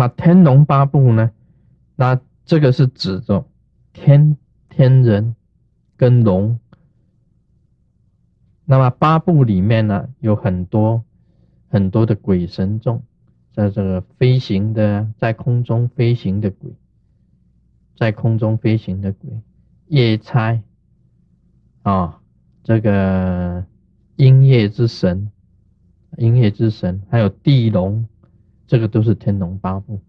么天龙八部呢？那这个是指着天天人跟龙。那么八部里面呢，有很多很多的鬼神众，在这个飞行的，在空中飞行的鬼，在空中飞行的鬼，夜叉啊，这个阴夜之神，阴夜之神，还有地龙，这个都是天龙八部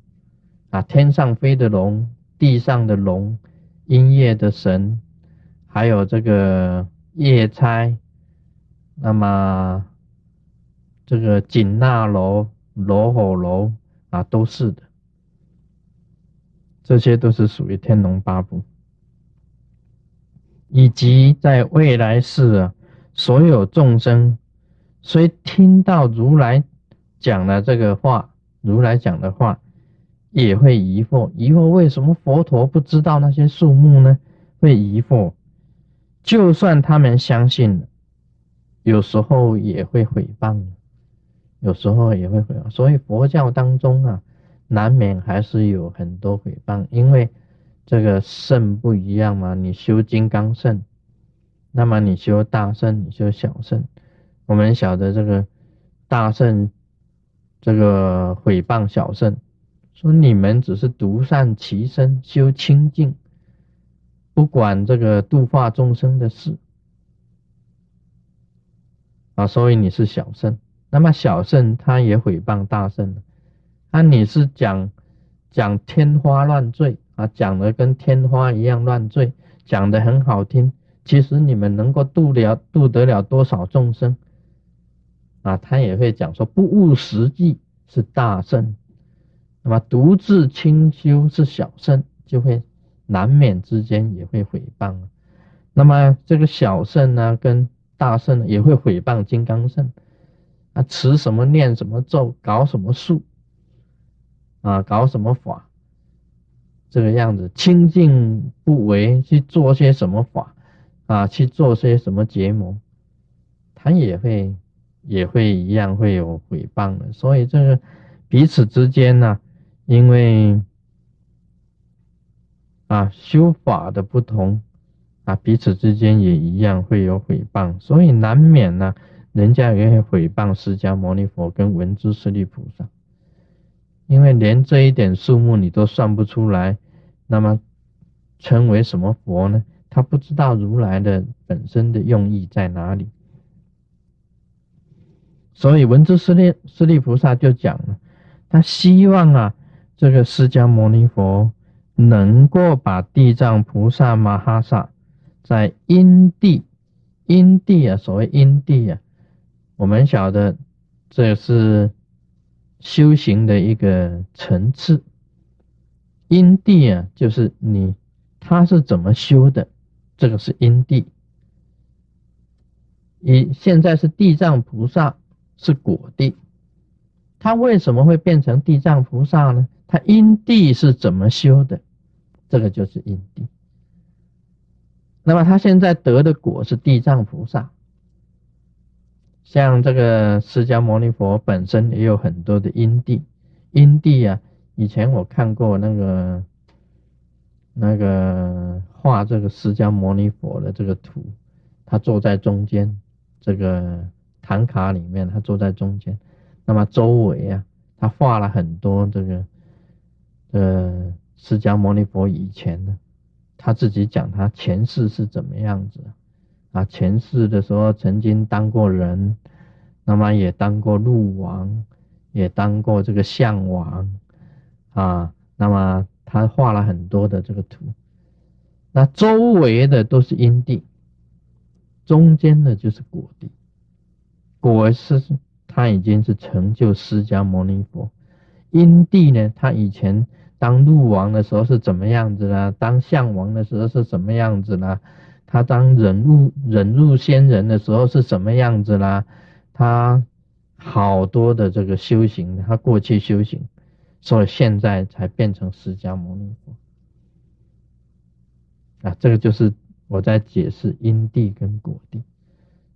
啊，天上飞的龙，地上的龙，阴夜的神，还有这个夜叉。那么，这个紧那楼、罗火楼啊，都是的，这些都是属于天龙八部，以及在未来世啊，所有众生，虽听到如来讲了这个话，如来讲的话，也会疑惑，疑惑为什么佛陀不知道那些数目呢？会疑惑，就算他们相信了。有时候也会诽谤，有时候也会诽谤，所以佛教当中啊，难免还是有很多诽谤，因为这个圣不一样嘛。你修金刚圣，那么你修大圣，你修小圣，我们晓得这个大圣这个诽谤小圣，说你们只是独善其身，修清净，不管这个度化众生的事。啊，所以你是小圣，那么小圣他也诽谤大圣了。那你是讲讲天花乱坠啊，讲的跟天花一样乱坠，讲的很好听，其实你们能够度了度得了多少众生啊？他也会讲说不务实际是大圣，那么独自清修是小圣，就会难免之间也会诽谤。那么这个小圣呢，跟大圣也会诽谤金刚圣，啊，持什么念什么咒，搞什么术，啊，搞什么法，这个样子清净不为去做些什么法，啊，去做些什么结魔，他也会也会一样会有诽谤的。所以这个彼此之间呢，因为啊修法的不同。啊，彼此之间也一样会有诽谤，所以难免呢，人家也会诽谤释迦牟尼佛跟文殊师利菩萨，因为连这一点数目你都算不出来，那么称为什么佛呢？他不知道如来的本身的用意在哪里，所以文殊师利师利菩萨就讲了，他希望啊，这个释迦牟尼佛能够把地藏菩萨摩哈萨。在因地，因地啊，所谓因地啊，我们晓得这是修行的一个层次。因地啊，就是你他是怎么修的，这个是因地。以现在是地藏菩萨是果地，他为什么会变成地藏菩萨呢？他因地是怎么修的？这个就是因地。那么他现在得的果是地藏菩萨，像这个释迦牟尼佛本身也有很多的因地，因地啊，以前我看过那个那个画这个释迦牟尼佛的这个图，他坐在中间，这个唐卡里面他坐在中间，那么周围啊，他画了很多这个呃释迦牟尼佛以前的。他自己讲他前世是怎么样子啊？前世的时候曾经当过人，那么也当过鹿王，也当过这个象王啊。那么他画了很多的这个图，那周围的都是因地，中间的就是果地。果是他已经是成就释迦牟尼佛，因地呢，他以前。当鹿王的时候是怎么样子呢？当象王的时候是什么样子呢？他当忍入忍入仙人的时候是什么样子呢？他好多的这个修行，他过去修行，所以现在才变成释迦牟尼佛。啊，这个就是我在解释因地跟果地。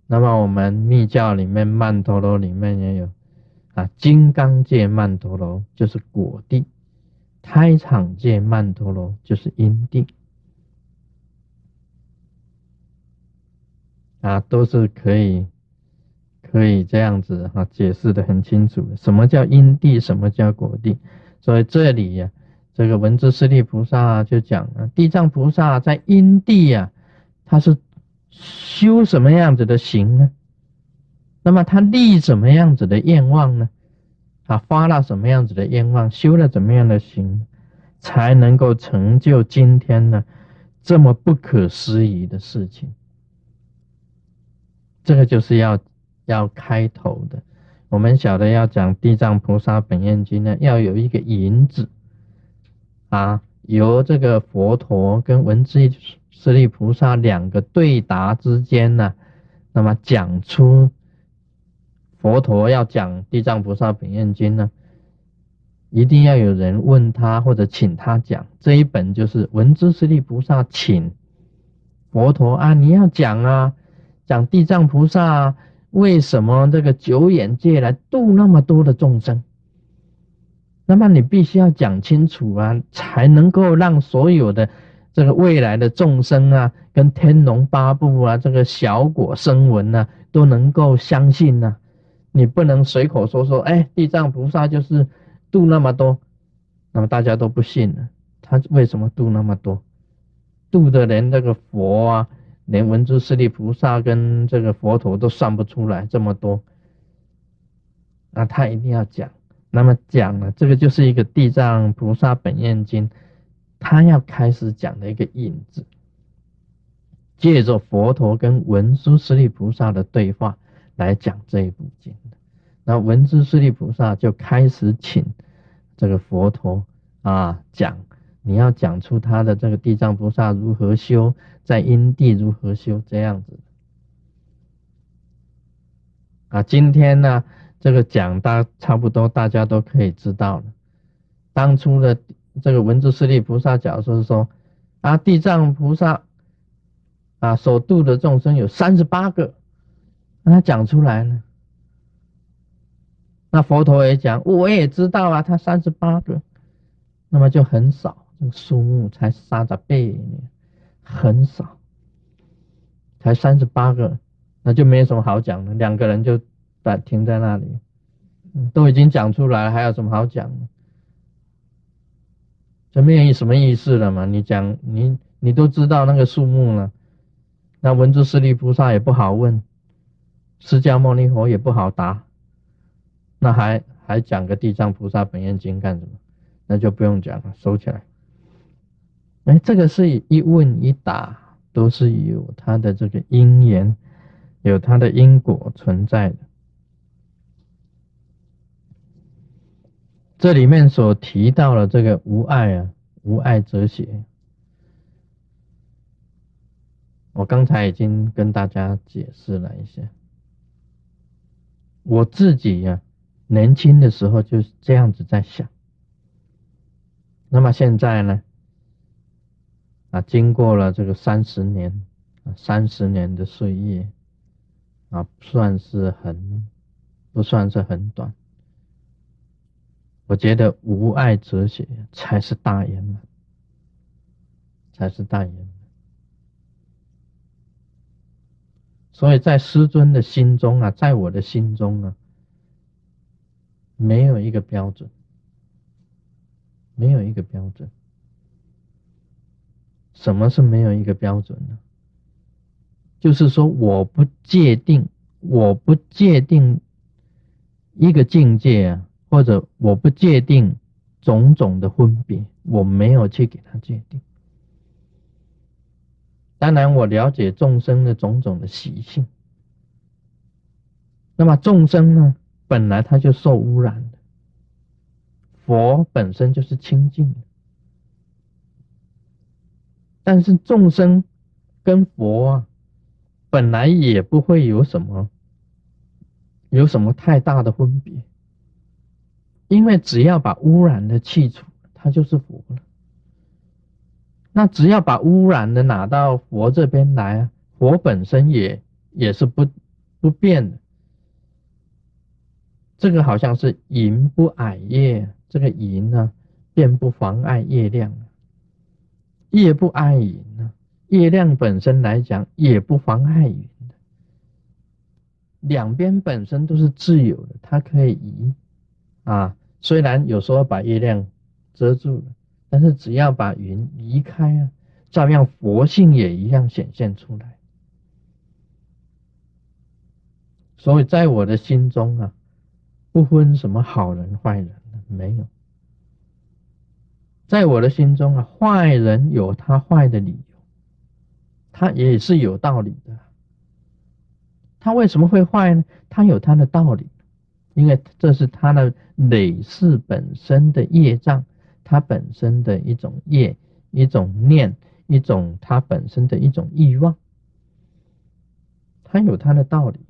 那么我们密教里面曼陀罗里面也有啊，金刚界曼陀罗就是果地。胎场界曼陀罗就是因地啊，都是可以可以这样子哈解释的很清楚。什么叫因地？什么叫果地？所以这里呀，这个文殊师利菩萨就讲了，地藏菩萨在因地呀，他是修什么样子的行呢？那么他立什么样子的愿望呢？他发了什么样子的愿望，修了怎么样的行，才能够成就今天呢这么不可思议的事情？这个就是要要开头的。我们晓得要讲《地藏菩萨本愿经》呢，要有一个引子啊，由这个佛陀跟文殊师利菩萨两个对答之间呢，那么讲出。佛陀要讲《地藏菩萨本愿经》呢，一定要有人问他或者请他讲。这一本就是文殊师利菩萨请佛陀啊，你要讲啊，讲地藏菩萨为什么这个九眼界来度那么多的众生？那么你必须要讲清楚啊，才能够让所有的这个未来的众生啊，跟天龙八部啊，这个小果声闻啊，都能够相信呢。你不能随口说说，哎，地藏菩萨就是度那么多，那么大家都不信了。他为什么度那么多？度的连那个佛啊，连文殊师利菩萨跟这个佛陀都算不出来这么多。那他一定要讲，那么讲了，这个就是一个地藏菩萨本愿经，他要开始讲的一个引子，借着佛陀跟文殊师利菩萨的对话来讲这一部经。那文殊师利菩萨就开始请这个佛陀啊讲，你要讲出他的这个地藏菩萨如何修，在因地如何修这样子啊。今天呢，这个讲大差不多大家都可以知道了。当初的这个文殊师利菩萨讲说是说啊，地藏菩萨啊所度的众生有三十八个，那他讲出来了。那佛陀也讲，我也知道啊，他三十八个，那么就很少，这个数目才三十倍，很少，才三十八个，那就没什么好讲的，两个人就在停在那里，都已经讲出来了，还有什么好讲的？就没有什么意思了嘛？你讲你你都知道那个数目了，那文殊师利菩萨也不好问，释迦牟尼佛也不好答。那还还讲个地藏菩萨本愿经干什么？那就不用讲了，收起来。哎，这个是一问一答，都是有它的这个因缘，有它的因果存在的。这里面所提到的这个无爱啊，无爱哲学，我刚才已经跟大家解释了一下，我自己呀。年轻的时候就是这样子在想，那么现在呢？啊，经过了这个三十年啊，三十年的岁月啊，算是很不算是很短。我觉得无爱哲学才是大圆满，才是大圆满。所以在师尊的心中啊，在我的心中啊。没有一个标准，没有一个标准。什么是没有一个标准呢？就是说，我不界定，我不界定一个境界啊，或者我不界定种种的分别，我没有去给他界定。当然，我了解众生的种种的习性。那么众生呢？本来他就受污染的，佛本身就是清净的，但是众生跟佛啊，本来也不会有什么，有什么太大的分别，因为只要把污染的去除，它就是佛了。那只要把污染的拿到佛这边来啊，佛本身也也是不不变的。这个好像是银不矮叶，这个银呢，便不妨碍月亮，夜不碍云呢？月亮本身来讲也不妨碍云的，两边本身都是自由的，它可以移啊。虽然有时候把月亮遮住了，但是只要把云移开啊，照样佛性也一样显现出来。所以在我的心中啊，不分什么好人坏人没有。在我的心中啊，坏人有他坏的理由，他也是有道理的。他为什么会坏呢？他有他的道理，因为这是他的累世本身的业障，他本身的一种业、一种念、一种他本身的一种欲望，他有他的道理。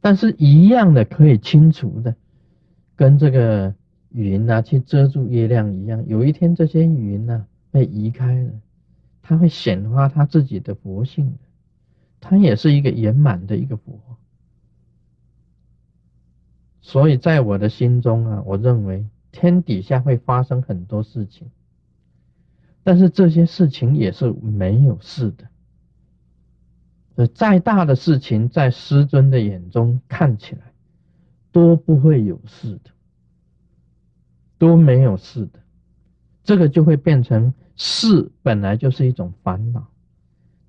但是，一样的可以清除的，跟这个云啊去遮住月亮一样。有一天，这些云呢被移开了，它会显发它自己的佛性的，它也是一个圆满的一个佛。所以在我的心中啊，我认为天底下会发生很多事情，但是这些事情也是没有事的。呃再大的事情，在师尊的眼中看起来都不会有事的，都没有事的。这个就会变成事本来就是一种烦恼，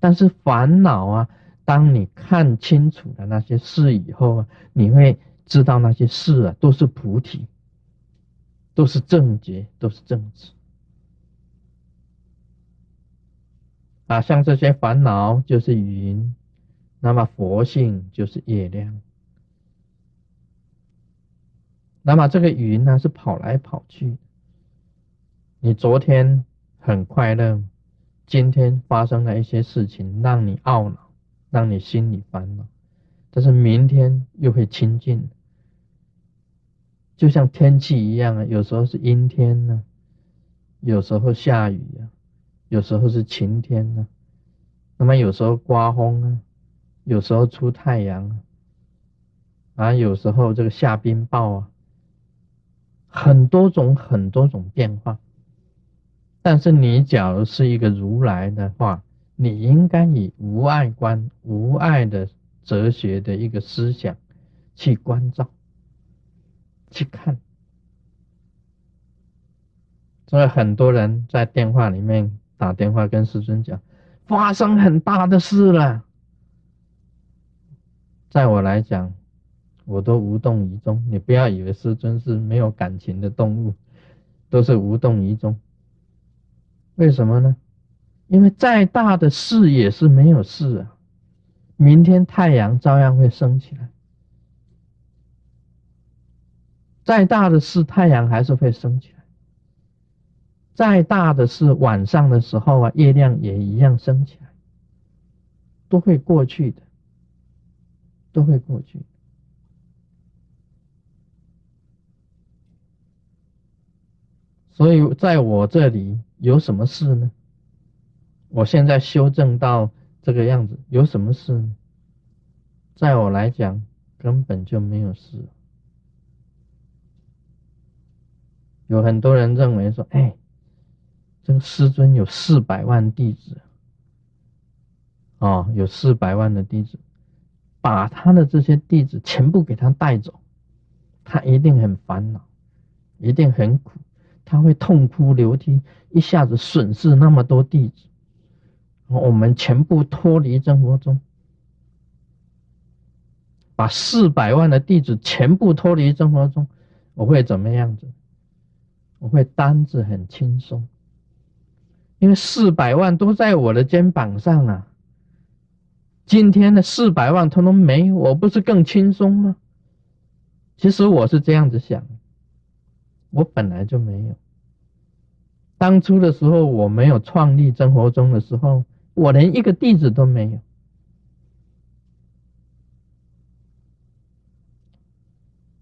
但是烦恼啊，当你看清楚了那些事以后啊，你会知道那些事啊都是菩提，都是正觉，都是正直。啊，像这些烦恼就是云。那么佛性就是月亮，那么这个云呢是跑来跑去。你昨天很快乐，今天发生了一些事情让你懊恼，让你心里烦恼，但是明天又会清净。就像天气一样啊，有时候是阴天呢，有时候下雨啊，有时候是晴天呢，那么有时候刮风啊。有时候出太阳，啊，有时候这个下冰雹啊，很多种很多种变化。但是你假如是一个如来的话，你应该以无爱观、无爱的哲学的一个思想去关照、去看。所以很多人在电话里面打电话跟师尊讲，发生很大的事了。在我来讲，我都无动于衷。你不要以为师尊是没有感情的动物，都是无动于衷。为什么呢？因为再大的事也是没有事啊。明天太阳照样会升起来，再大的事，太阳还是会升起来。再大的事，晚上的时候啊，月亮也一样升起来，都会过去的。都会过去，所以在我这里有什么事呢？我现在修正到这个样子，有什么事呢？在我来讲，根本就没有事。有很多人认为说：“哎，这个师尊有四百万弟子，哦，有四百万的弟子。”把他的这些弟子全部给他带走，他一定很烦恼，一定很苦，他会痛哭流涕，一下子损失那么多弟子，我们全部脱离生活中，把四百万的弟子全部脱离生活中，我会怎么样子？我会担子很轻松，因为四百万都在我的肩膀上啊。今天的四百万通通没，我不是更轻松吗？其实我是这样子想，我本来就没有。当初的时候，我没有创立真活宗的时候，我连一个弟子都没有。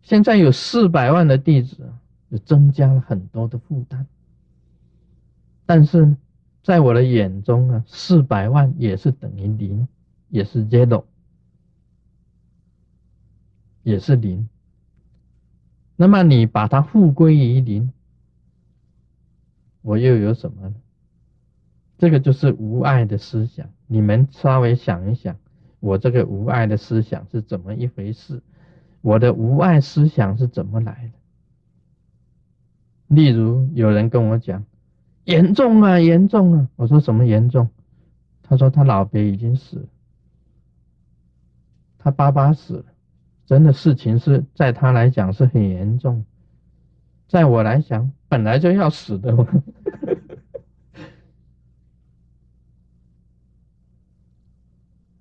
现在有四百万的弟子，就增加了很多的负担。但是在我的眼中啊，四百万也是等于零。也是 zero，也是零。那么你把它复归于零，我又有什么呢？这个就是无爱的思想。你们稍微想一想，我这个无爱的思想是怎么一回事？我的无爱思想是怎么来的？例如有人跟我讲，严重啊，严重啊！我说什么严重？他说他老爹已经死了，他爸爸死了，真的事情是在他来讲是很严重，在我来讲本来就要死的。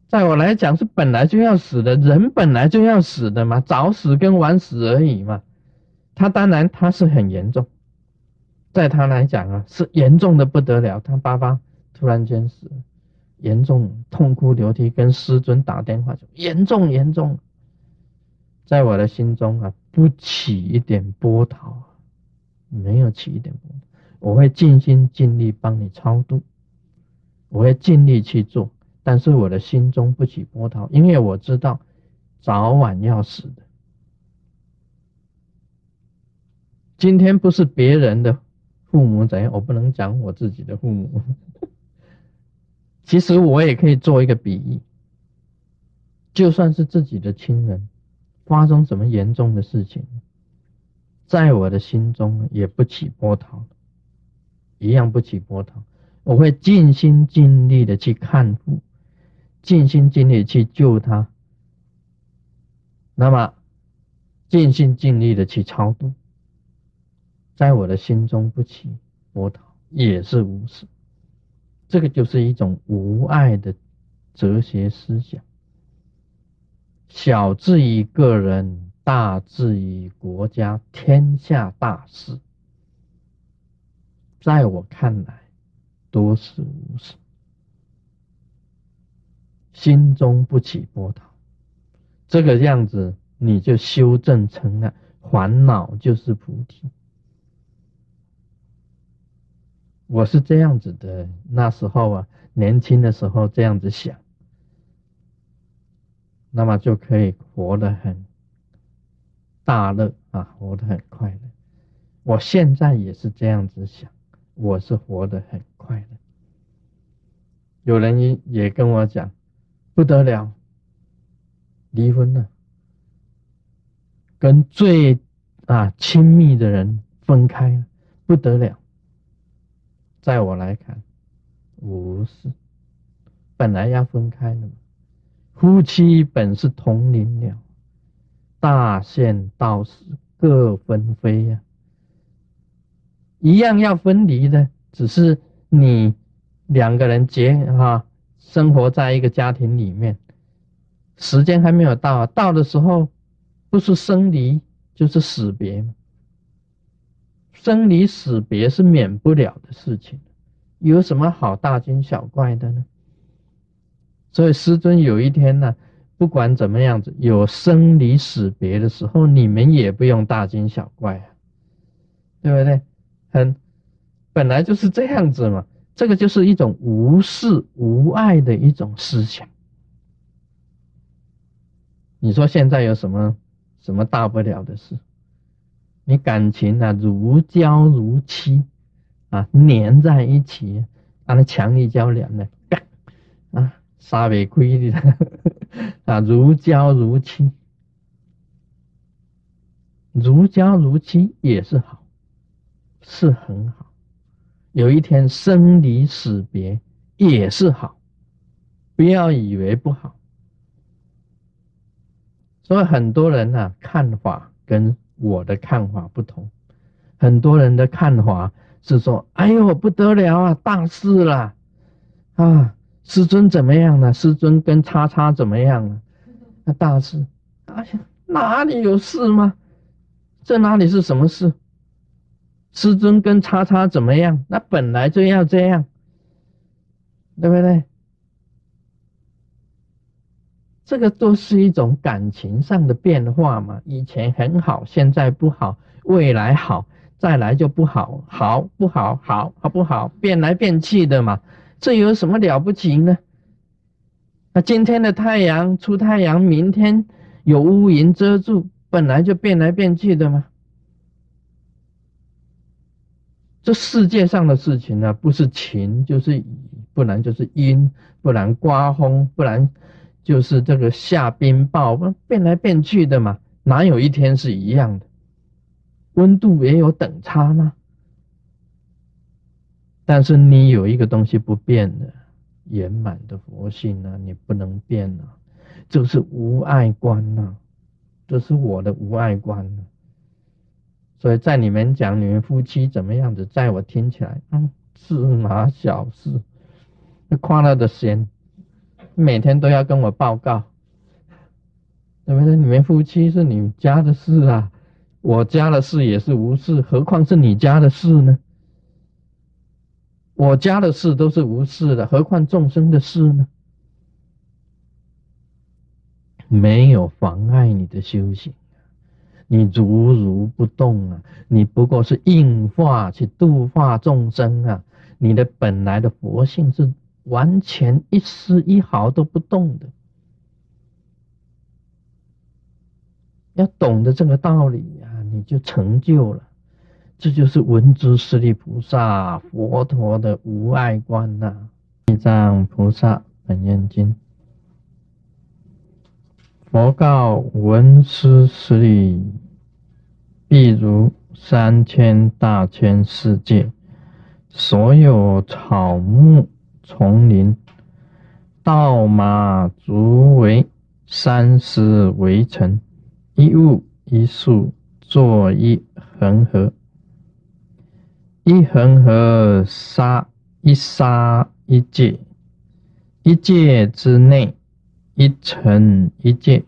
在我来讲是本来就要死的，人本来就要死的嘛，早死跟晚死而已嘛。他当然他是很严重，在他来讲啊是严重的不得了。他爸爸突然间死，严重痛哭流涕，跟师尊打电话说严重严重。在我的心中啊不起一点波涛，没有起一点波涛，我会尽心尽力帮你超度，我会尽力去做。但是我的心中不起波涛，因为我知道早晚要死的。今天不是别人的父母怎样，我不能讲我自己的父母。其实我也可以做一个比喻，就算是自己的亲人发生什么严重的事情，在我的心中也不起波涛，一样不起波涛。我会尽心尽力的去看护。尽心尽力去救他，那么尽心尽力的去超度，在我的心中不起波涛，也是无始。这个就是一种无爱的哲学思想，小至于个人，大至于国家，天下大事，在我看来都是无始。心中不起波涛，这个样子你就修正成了烦恼就是菩提。我是这样子的，那时候啊，年轻的时候这样子想，那么就可以活得很大乐啊，活得很快乐。我现在也是这样子想，我是活得很快乐。有人也也跟我讲。不得了，离婚了，跟最啊亲密的人分开了，不得了。在我来看，无是，本来要分开的嘛。夫妻本是同林鸟，大限到时各分飞呀，一样要分离的，只是你两个人结哈。生活在一个家庭里面，时间还没有到，到的时候不是生离就是死别生离死别是免不了的事情，有什么好大惊小怪的呢？所以师尊有一天呢，不管怎么样子，有生离死别的时候，你们也不用大惊小怪啊，对不对？很本来就是这样子嘛。这个就是一种无事无爱的一种思想。你说现在有什么什么大不了的事？你感情啊如胶如漆啊，粘在一起，啊那强力胶粘的，啊杀尾亏的啊如胶如漆，如胶如漆也是好，是很好。有一天生离死别也是好，不要以为不好。所以很多人呢看法跟我的看法不同，很多人的看法是说：“哎呦不得了啊，大事了啊！师尊怎么样了？师尊跟叉叉怎么样了？那大事，哎呀哪里有事吗？这哪里是什么事？”师尊跟叉叉怎么样？那本来就要这样，对不对？这个都是一种感情上的变化嘛。以前很好，现在不好，未来好，再来就不好，好不好？好好不好？变来变去的嘛。这有什么了不起呢？那今天的太阳出太阳，明天有乌云遮住，本来就变来变去的嘛。这世界上的事情呢，不是晴就是雨，不然就是阴，不然刮风，不然就是这个下冰雹，变来变去的嘛，哪有一天是一样的？温度也有等差吗？但是你有一个东西不变的，圆满的佛性呢，你不能变啊，就是无爱观呐，这是我的无爱观呐。所以在你们讲你们夫妻怎么样子，在我听起来，嗯，芝麻小事，那快乐的闲，每天都要跟我报告，对不对？你们夫妻是你家的事啊，我家的事也是无事，何况是你家的事呢？我家的事都是无事的，何况众生的事呢？没有妨碍你的修行。你如如不动啊！你不过是应化去度化众生啊！你的本来的佛性是完全一丝一毫都不动的。要懂得这个道理啊，你就成就了。这就是文殊师利菩萨佛陀的无碍观呐，《地藏菩萨本愿经》。佛告文殊师利：“譬如三千大千世界，所有草木丛林、道马足围，三十围城，一物一树，作一恒河。一恒河沙一沙一界，一界之内。”一城一界，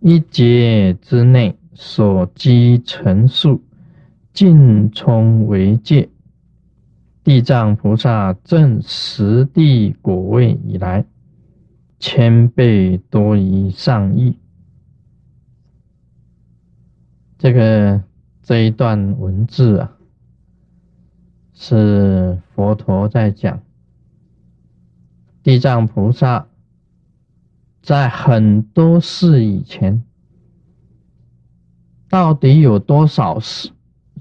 一界之内所积尘数，尽充为界。地藏菩萨证十地果位以来，千倍多于上亿。这个这一段文字啊，是佛陀在讲地藏菩萨。在很多事以前，到底有多少事？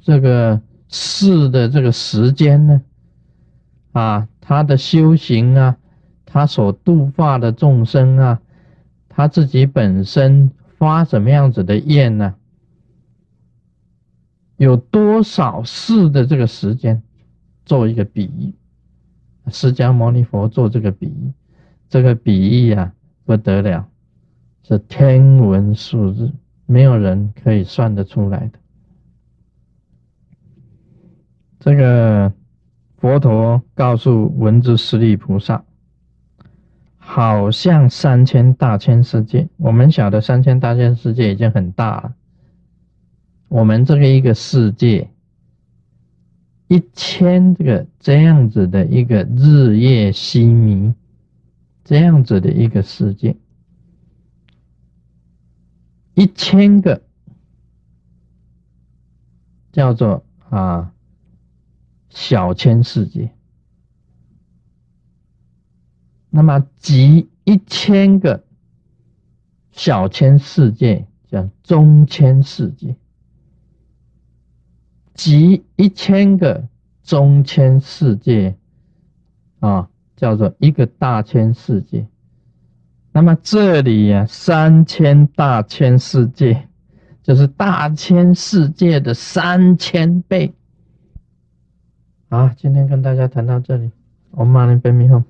这个事的这个时间呢？啊，他的修行啊，他所度化的众生啊，他自己本身发什么样子的愿呢？有多少事的这个时间？做一个比喻，释迦牟尼佛做这个比喻，这个比喻啊。不得了，是天文数字，没有人可以算得出来的。这个佛陀告诉文殊师利菩萨，好像三千大千世界。我们晓得三千大千世界已经很大了，我们这个一个世界，一千这个这样子的一个日夜息弥。这样子的一个世界，一千个叫做啊小千世界，那么集一千个小千世界叫中千世界，集一千个中千世界啊。叫做一个大千世界，那么这里呀，三千大千世界，就是大千世界的三千倍。好，今天跟大家谈到这里，我们马上背面后。